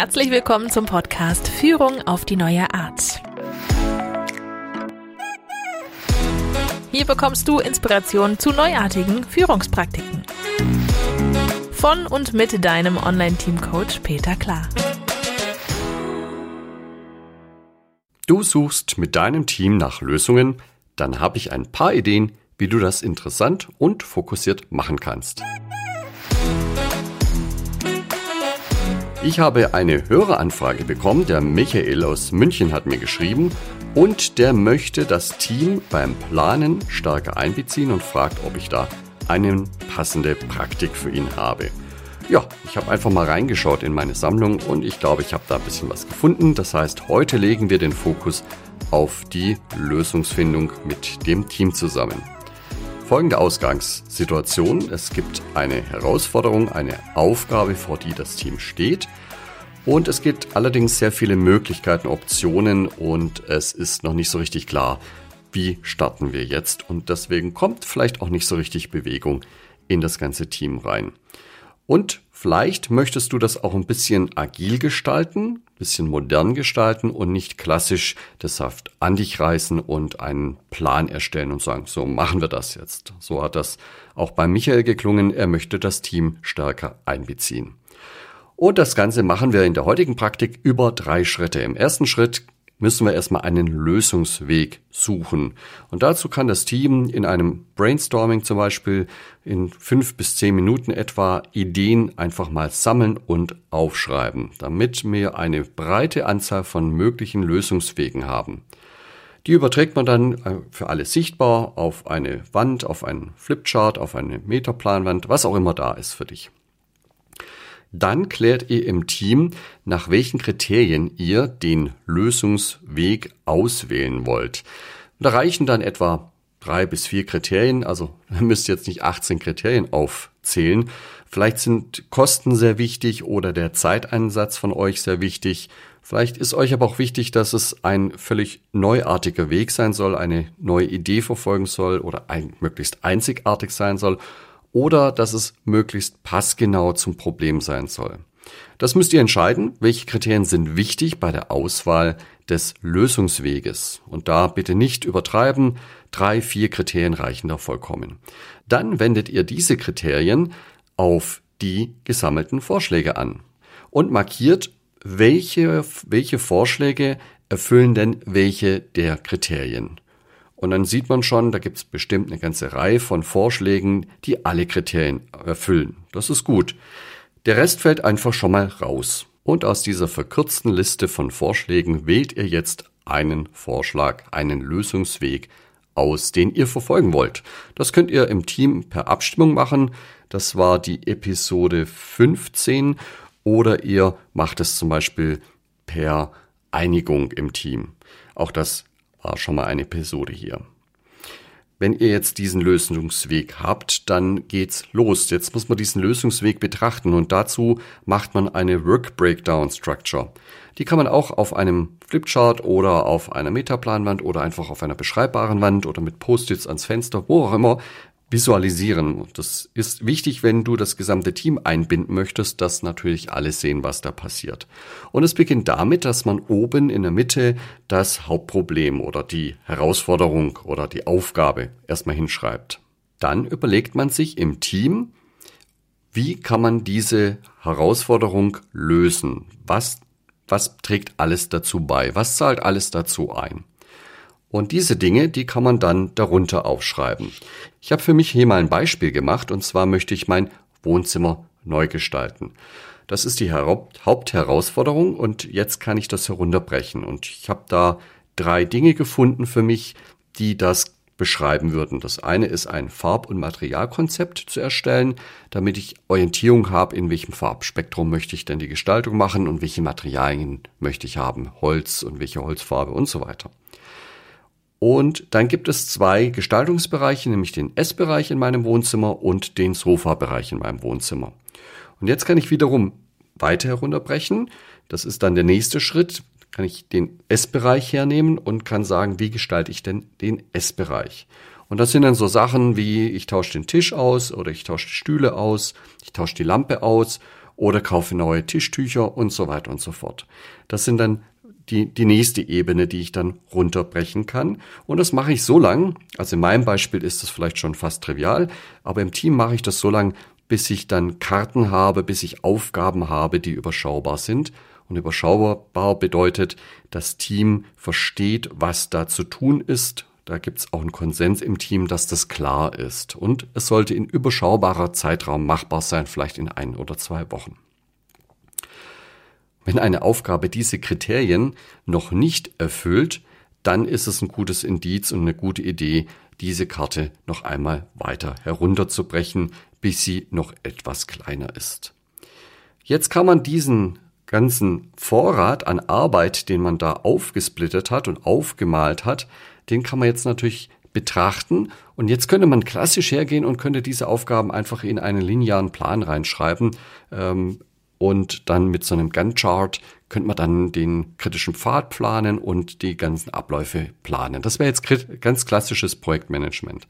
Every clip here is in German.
Herzlich willkommen zum Podcast Führung auf die neue Art. Hier bekommst du Inspiration zu neuartigen Führungspraktiken. Von und mit deinem Online-Team-Coach Peter Klar. Du suchst mit deinem Team nach Lösungen, dann habe ich ein paar Ideen, wie du das interessant und fokussiert machen kannst. Ich habe eine Höreranfrage bekommen. Der Michael aus München hat mir geschrieben und der möchte das Team beim Planen stärker einbeziehen und fragt, ob ich da eine passende Praktik für ihn habe. Ja, ich habe einfach mal reingeschaut in meine Sammlung und ich glaube, ich habe da ein bisschen was gefunden. Das heißt, heute legen wir den Fokus auf die Lösungsfindung mit dem Team zusammen. Folgende Ausgangssituation. Es gibt eine Herausforderung, eine Aufgabe, vor die das Team steht. Und es gibt allerdings sehr viele Möglichkeiten, Optionen und es ist noch nicht so richtig klar, wie starten wir jetzt. Und deswegen kommt vielleicht auch nicht so richtig Bewegung in das ganze Team rein. Und vielleicht möchtest du das auch ein bisschen agil gestalten, bisschen modern gestalten und nicht klassisch das Saft an dich reißen und einen Plan erstellen und sagen, so machen wir das jetzt. So hat das auch bei Michael geklungen. Er möchte das Team stärker einbeziehen. Und das Ganze machen wir in der heutigen Praktik über drei Schritte. Im ersten Schritt müssen wir erstmal einen Lösungsweg suchen. Und dazu kann das Team in einem Brainstorming zum Beispiel in fünf bis zehn Minuten etwa Ideen einfach mal sammeln und aufschreiben, damit wir eine breite Anzahl von möglichen Lösungswegen haben. Die überträgt man dann äh, für alle sichtbar auf eine Wand, auf einen Flipchart, auf eine Metaplanwand, was auch immer da ist für dich. Dann klärt ihr im Team, nach welchen Kriterien ihr den Lösungsweg auswählen wollt. Da reichen dann etwa drei bis vier Kriterien, also ihr müsst jetzt nicht 18 Kriterien aufzählen. Vielleicht sind Kosten sehr wichtig oder der Zeiteinsatz von euch sehr wichtig. Vielleicht ist euch aber auch wichtig, dass es ein völlig neuartiger Weg sein soll, eine neue Idee verfolgen soll oder ein, möglichst einzigartig sein soll oder dass es möglichst passgenau zum Problem sein soll. Das müsst ihr entscheiden, welche Kriterien sind wichtig bei der Auswahl des Lösungsweges. Und da bitte nicht übertreiben, drei, vier Kriterien reichen da vollkommen. Dann wendet ihr diese Kriterien auf die gesammelten Vorschläge an und markiert, welche, welche Vorschläge erfüllen denn welche der Kriterien. Und dann sieht man schon, da gibt es bestimmt eine ganze Reihe von Vorschlägen, die alle Kriterien erfüllen. Das ist gut. Der Rest fällt einfach schon mal raus. Und aus dieser verkürzten Liste von Vorschlägen wählt ihr jetzt einen Vorschlag, einen Lösungsweg aus, den ihr verfolgen wollt. Das könnt ihr im Team per Abstimmung machen. Das war die Episode 15. Oder ihr macht es zum Beispiel per Einigung im Team. Auch das war schon mal eine Episode hier. Wenn ihr jetzt diesen Lösungsweg habt, dann geht's los. Jetzt muss man diesen Lösungsweg betrachten und dazu macht man eine Work Breakdown Structure. Die kann man auch auf einem Flipchart oder auf einer Metaplanwand oder einfach auf einer beschreibbaren Wand oder mit Post-its ans Fenster, wo auch immer, visualisieren. Das ist wichtig, wenn du das gesamte Team einbinden möchtest, dass natürlich alle sehen, was da passiert. Und es beginnt damit, dass man oben in der Mitte das Hauptproblem oder die Herausforderung oder die Aufgabe erstmal hinschreibt. Dann überlegt man sich im Team, wie kann man diese Herausforderung lösen? Was, was trägt alles dazu bei? Was zahlt alles dazu ein? Und diese Dinge, die kann man dann darunter aufschreiben. Ich habe für mich hier mal ein Beispiel gemacht und zwar möchte ich mein Wohnzimmer neu gestalten. Das ist die Hauptherausforderung und jetzt kann ich das herunterbrechen. Und ich habe da drei Dinge gefunden für mich, die das beschreiben würden. Das eine ist ein Farb- und Materialkonzept zu erstellen, damit ich Orientierung habe, in welchem Farbspektrum möchte ich denn die Gestaltung machen und welche Materialien möchte ich haben, Holz und welche Holzfarbe und so weiter. Und dann gibt es zwei Gestaltungsbereiche, nämlich den Essbereich in meinem Wohnzimmer und den Sofabereich in meinem Wohnzimmer. Und jetzt kann ich wiederum weiter herunterbrechen. Das ist dann der nächste Schritt. Kann ich den Essbereich hernehmen und kann sagen, wie gestalte ich denn den Essbereich? Und das sind dann so Sachen wie, ich tausche den Tisch aus oder ich tausche die Stühle aus, ich tausche die Lampe aus oder kaufe neue Tischtücher und so weiter und so fort. Das sind dann die, die nächste Ebene, die ich dann runterbrechen kann. Und das mache ich so lang, also in meinem Beispiel ist das vielleicht schon fast trivial, aber im Team mache ich das so lang, bis ich dann Karten habe, bis ich Aufgaben habe, die überschaubar sind. Und überschaubar bedeutet, das Team versteht, was da zu tun ist. Da gibt es auch einen Konsens im Team, dass das klar ist. Und es sollte in überschaubarer Zeitraum machbar sein, vielleicht in ein oder zwei Wochen. Wenn eine Aufgabe diese Kriterien noch nicht erfüllt, dann ist es ein gutes Indiz und eine gute Idee, diese Karte noch einmal weiter herunterzubrechen, bis sie noch etwas kleiner ist. Jetzt kann man diesen ganzen Vorrat an Arbeit, den man da aufgesplittert hat und aufgemalt hat, den kann man jetzt natürlich betrachten. Und jetzt könnte man klassisch hergehen und könnte diese Aufgaben einfach in einen linearen Plan reinschreiben. Ähm, und dann mit so einem Gantt-Chart könnte man dann den kritischen Pfad planen und die ganzen Abläufe planen. Das wäre jetzt ganz klassisches Projektmanagement.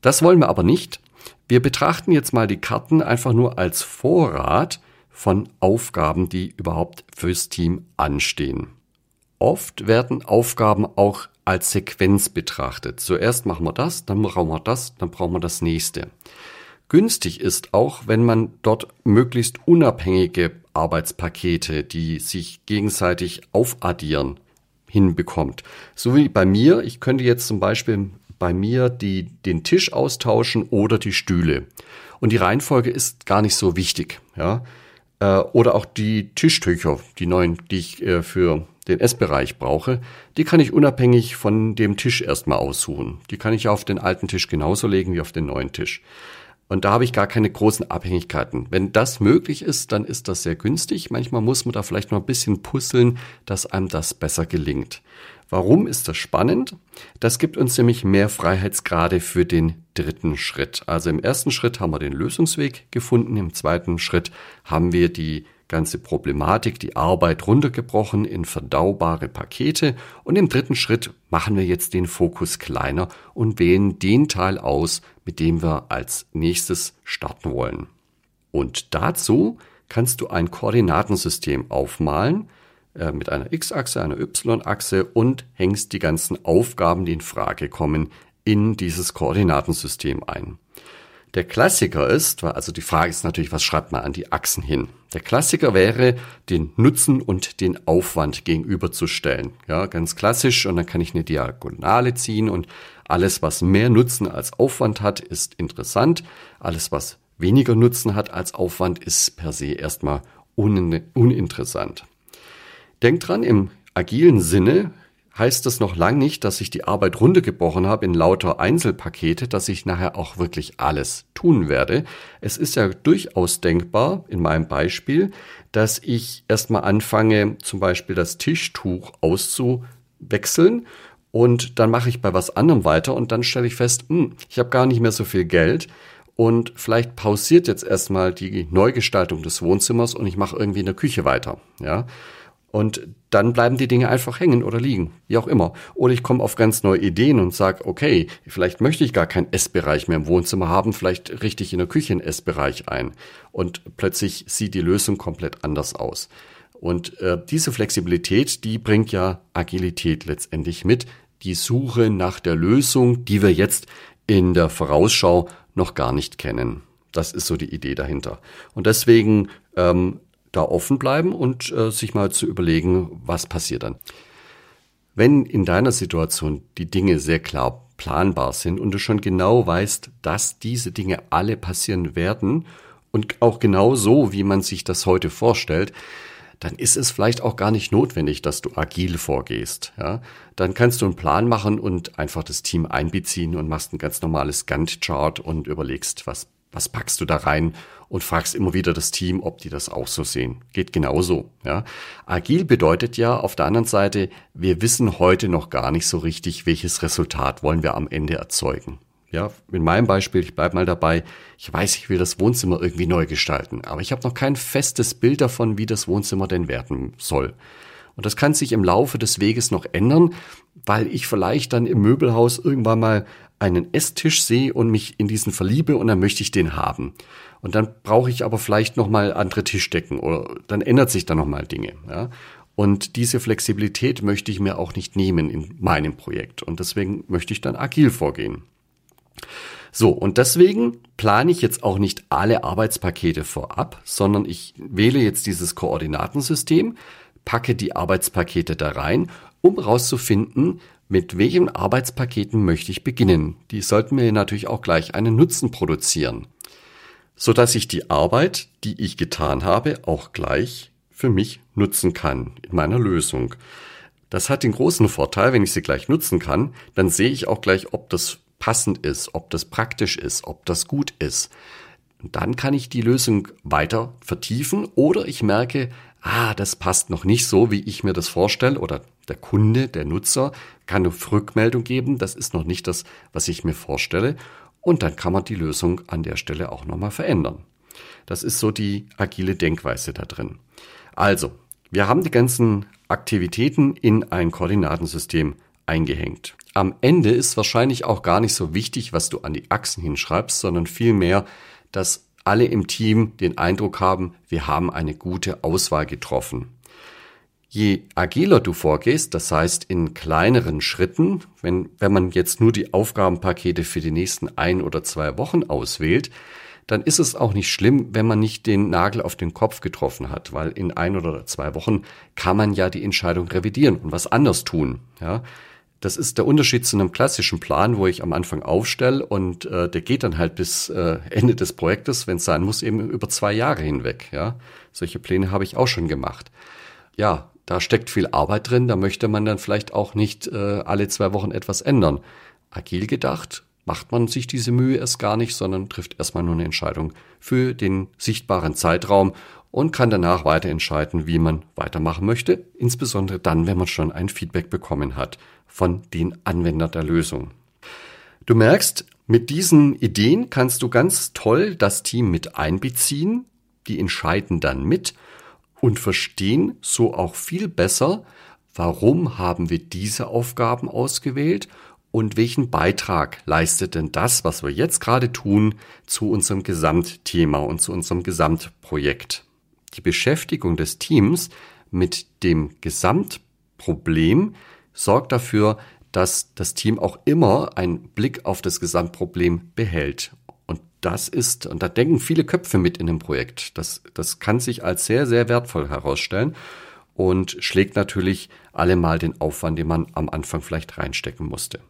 Das wollen wir aber nicht. Wir betrachten jetzt mal die Karten einfach nur als Vorrat von Aufgaben, die überhaupt fürs Team anstehen. Oft werden Aufgaben auch als Sequenz betrachtet. Zuerst machen wir das, dann brauchen wir das, dann brauchen wir das nächste. Günstig ist auch, wenn man dort möglichst unabhängige Arbeitspakete, die sich gegenseitig aufaddieren, hinbekommt. So wie bei mir, ich könnte jetzt zum Beispiel bei mir die, den Tisch austauschen oder die Stühle. Und die Reihenfolge ist gar nicht so wichtig. Ja? Äh, oder auch die Tischtücher, die neuen, die ich äh, für den Essbereich brauche, die kann ich unabhängig von dem Tisch erstmal aussuchen. Die kann ich auf den alten Tisch genauso legen wie auf den neuen Tisch. Und da habe ich gar keine großen Abhängigkeiten. Wenn das möglich ist, dann ist das sehr günstig. Manchmal muss man da vielleicht noch ein bisschen puzzeln, dass einem das besser gelingt. Warum ist das spannend? Das gibt uns nämlich mehr Freiheitsgrade für den dritten Schritt. Also im ersten Schritt haben wir den Lösungsweg gefunden, im zweiten Schritt haben wir die ganze Problematik, die Arbeit runtergebrochen in verdaubare Pakete und im dritten Schritt machen wir jetzt den Fokus kleiner und wählen den Teil aus, mit dem wir als nächstes starten wollen. Und dazu kannst du ein Koordinatensystem aufmalen äh, mit einer X-Achse, einer Y-Achse und hängst die ganzen Aufgaben, die in Frage kommen, in dieses Koordinatensystem ein. Der Klassiker ist, also die Frage ist natürlich, was schreibt man an die Achsen hin? Der Klassiker wäre, den Nutzen und den Aufwand gegenüberzustellen. Ja, ganz klassisch. Und dann kann ich eine Diagonale ziehen und alles, was mehr Nutzen als Aufwand hat, ist interessant. Alles, was weniger Nutzen hat als Aufwand, ist per se erstmal un uninteressant. Denkt dran, im agilen Sinne heißt das noch lang nicht, dass ich die Arbeit runtergebrochen habe in lauter Einzelpakete, dass ich nachher auch wirklich alles tun werde. Es ist ja durchaus denkbar, in meinem Beispiel, dass ich erstmal anfange, zum Beispiel das Tischtuch auszuwechseln und dann mache ich bei was anderem weiter und dann stelle ich fest, hm, ich habe gar nicht mehr so viel Geld und vielleicht pausiert jetzt erstmal die Neugestaltung des Wohnzimmers und ich mache irgendwie in der Küche weiter, ja. Und dann bleiben die Dinge einfach hängen oder liegen, wie auch immer. Oder ich komme auf ganz neue Ideen und sage, okay, vielleicht möchte ich gar keinen Essbereich mehr im Wohnzimmer haben, vielleicht richte ich in der Küche einen Essbereich ein. Und plötzlich sieht die Lösung komplett anders aus. Und äh, diese Flexibilität, die bringt ja Agilität letztendlich mit. Die Suche nach der Lösung, die wir jetzt in der Vorausschau noch gar nicht kennen. Das ist so die Idee dahinter. Und deswegen ähm, da offen bleiben und äh, sich mal zu überlegen, was passiert dann. Wenn in deiner Situation die Dinge sehr klar planbar sind und du schon genau weißt, dass diese Dinge alle passieren werden und auch genau so, wie man sich das heute vorstellt, dann ist es vielleicht auch gar nicht notwendig, dass du agil vorgehst. Ja? Dann kannst du einen Plan machen und einfach das Team einbeziehen und machst ein ganz normales Gantt-Chart und überlegst, was was packst du da rein und fragst immer wieder das Team, ob die das auch so sehen. Geht genauso. Ja. Agil bedeutet ja auf der anderen Seite, wir wissen heute noch gar nicht so richtig, welches Resultat wollen wir am Ende erzeugen. Ja, in meinem Beispiel, ich bleib mal dabei, ich weiß, ich will das Wohnzimmer irgendwie neu gestalten, aber ich habe noch kein festes Bild davon, wie das Wohnzimmer denn werden soll. Und das kann sich im Laufe des Weges noch ändern, weil ich vielleicht dann im Möbelhaus irgendwann mal einen Esstisch sehe und mich in diesen verliebe und dann möchte ich den haben. Und dann brauche ich aber vielleicht noch mal andere Tischdecken oder dann ändert sich da noch mal Dinge. Ja? Und diese Flexibilität möchte ich mir auch nicht nehmen in meinem Projekt. Und deswegen möchte ich dann agil vorgehen. So, und deswegen plane ich jetzt auch nicht alle Arbeitspakete vorab, sondern ich wähle jetzt dieses Koordinatensystem, packe die Arbeitspakete da rein, um rauszufinden, mit welchen Arbeitspaketen möchte ich beginnen. Die sollten mir natürlich auch gleich einen Nutzen produzieren, so dass ich die Arbeit, die ich getan habe, auch gleich für mich nutzen kann in meiner Lösung. Das hat den großen Vorteil, wenn ich sie gleich nutzen kann, dann sehe ich auch gleich, ob das passend ist, ob das praktisch ist, ob das gut ist. Und dann kann ich die Lösung weiter vertiefen oder ich merke, ah, das passt noch nicht so, wie ich mir das vorstelle oder der Kunde, der Nutzer kann eine Rückmeldung geben, das ist noch nicht das, was ich mir vorstelle und dann kann man die Lösung an der Stelle auch nochmal verändern. Das ist so die agile Denkweise da drin. Also, wir haben die ganzen Aktivitäten in ein Koordinatensystem eingehängt. Am Ende ist wahrscheinlich auch gar nicht so wichtig, was du an die Achsen hinschreibst, sondern vielmehr, dass alle im Team den Eindruck haben, wir haben eine gute Auswahl getroffen. Je agiler du vorgehst, das heißt in kleineren Schritten, wenn, wenn man jetzt nur die Aufgabenpakete für die nächsten ein oder zwei Wochen auswählt, dann ist es auch nicht schlimm, wenn man nicht den Nagel auf den Kopf getroffen hat, weil in ein oder zwei Wochen kann man ja die Entscheidung revidieren und was anders tun. Ja, das ist der Unterschied zu einem klassischen Plan, wo ich am Anfang aufstelle und äh, der geht dann halt bis äh, Ende des Projektes, wenn es sein muss, eben über zwei Jahre hinweg. Ja, solche Pläne habe ich auch schon gemacht. Ja, da steckt viel Arbeit drin. Da möchte man dann vielleicht auch nicht äh, alle zwei Wochen etwas ändern. Agil gedacht macht man sich diese Mühe erst gar nicht, sondern trifft erstmal nur eine Entscheidung für den sichtbaren Zeitraum und kann danach weiter entscheiden, wie man weitermachen möchte, insbesondere dann, wenn man schon ein Feedback bekommen hat von den Anwendern der Lösung. Du merkst, mit diesen Ideen kannst du ganz toll das Team mit einbeziehen, die entscheiden dann mit und verstehen so auch viel besser, warum haben wir diese Aufgaben ausgewählt und welchen Beitrag leistet denn das, was wir jetzt gerade tun, zu unserem Gesamtthema und zu unserem Gesamtprojekt. Die Beschäftigung des Teams mit dem Gesamtproblem sorgt dafür, dass das Team auch immer einen Blick auf das Gesamtproblem behält. Und das ist, und da denken viele Köpfe mit in dem Projekt. Das, das kann sich als sehr, sehr wertvoll herausstellen und schlägt natürlich allemal den Aufwand, den man am Anfang vielleicht reinstecken musste.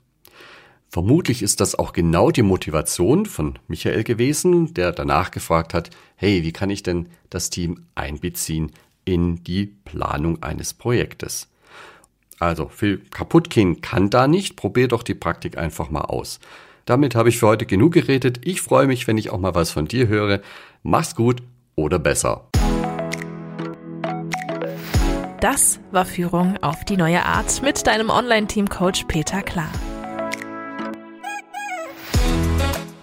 Vermutlich ist das auch genau die Motivation von Michael gewesen, der danach gefragt hat, hey, wie kann ich denn das Team einbeziehen in die Planung eines Projektes? Also viel kaputt gehen kann da nicht. Probier doch die Praktik einfach mal aus. Damit habe ich für heute genug geredet. Ich freue mich, wenn ich auch mal was von dir höre. Mach's gut oder besser. Das war Führung auf die neue Art mit deinem Online-Team-Coach Peter Klar.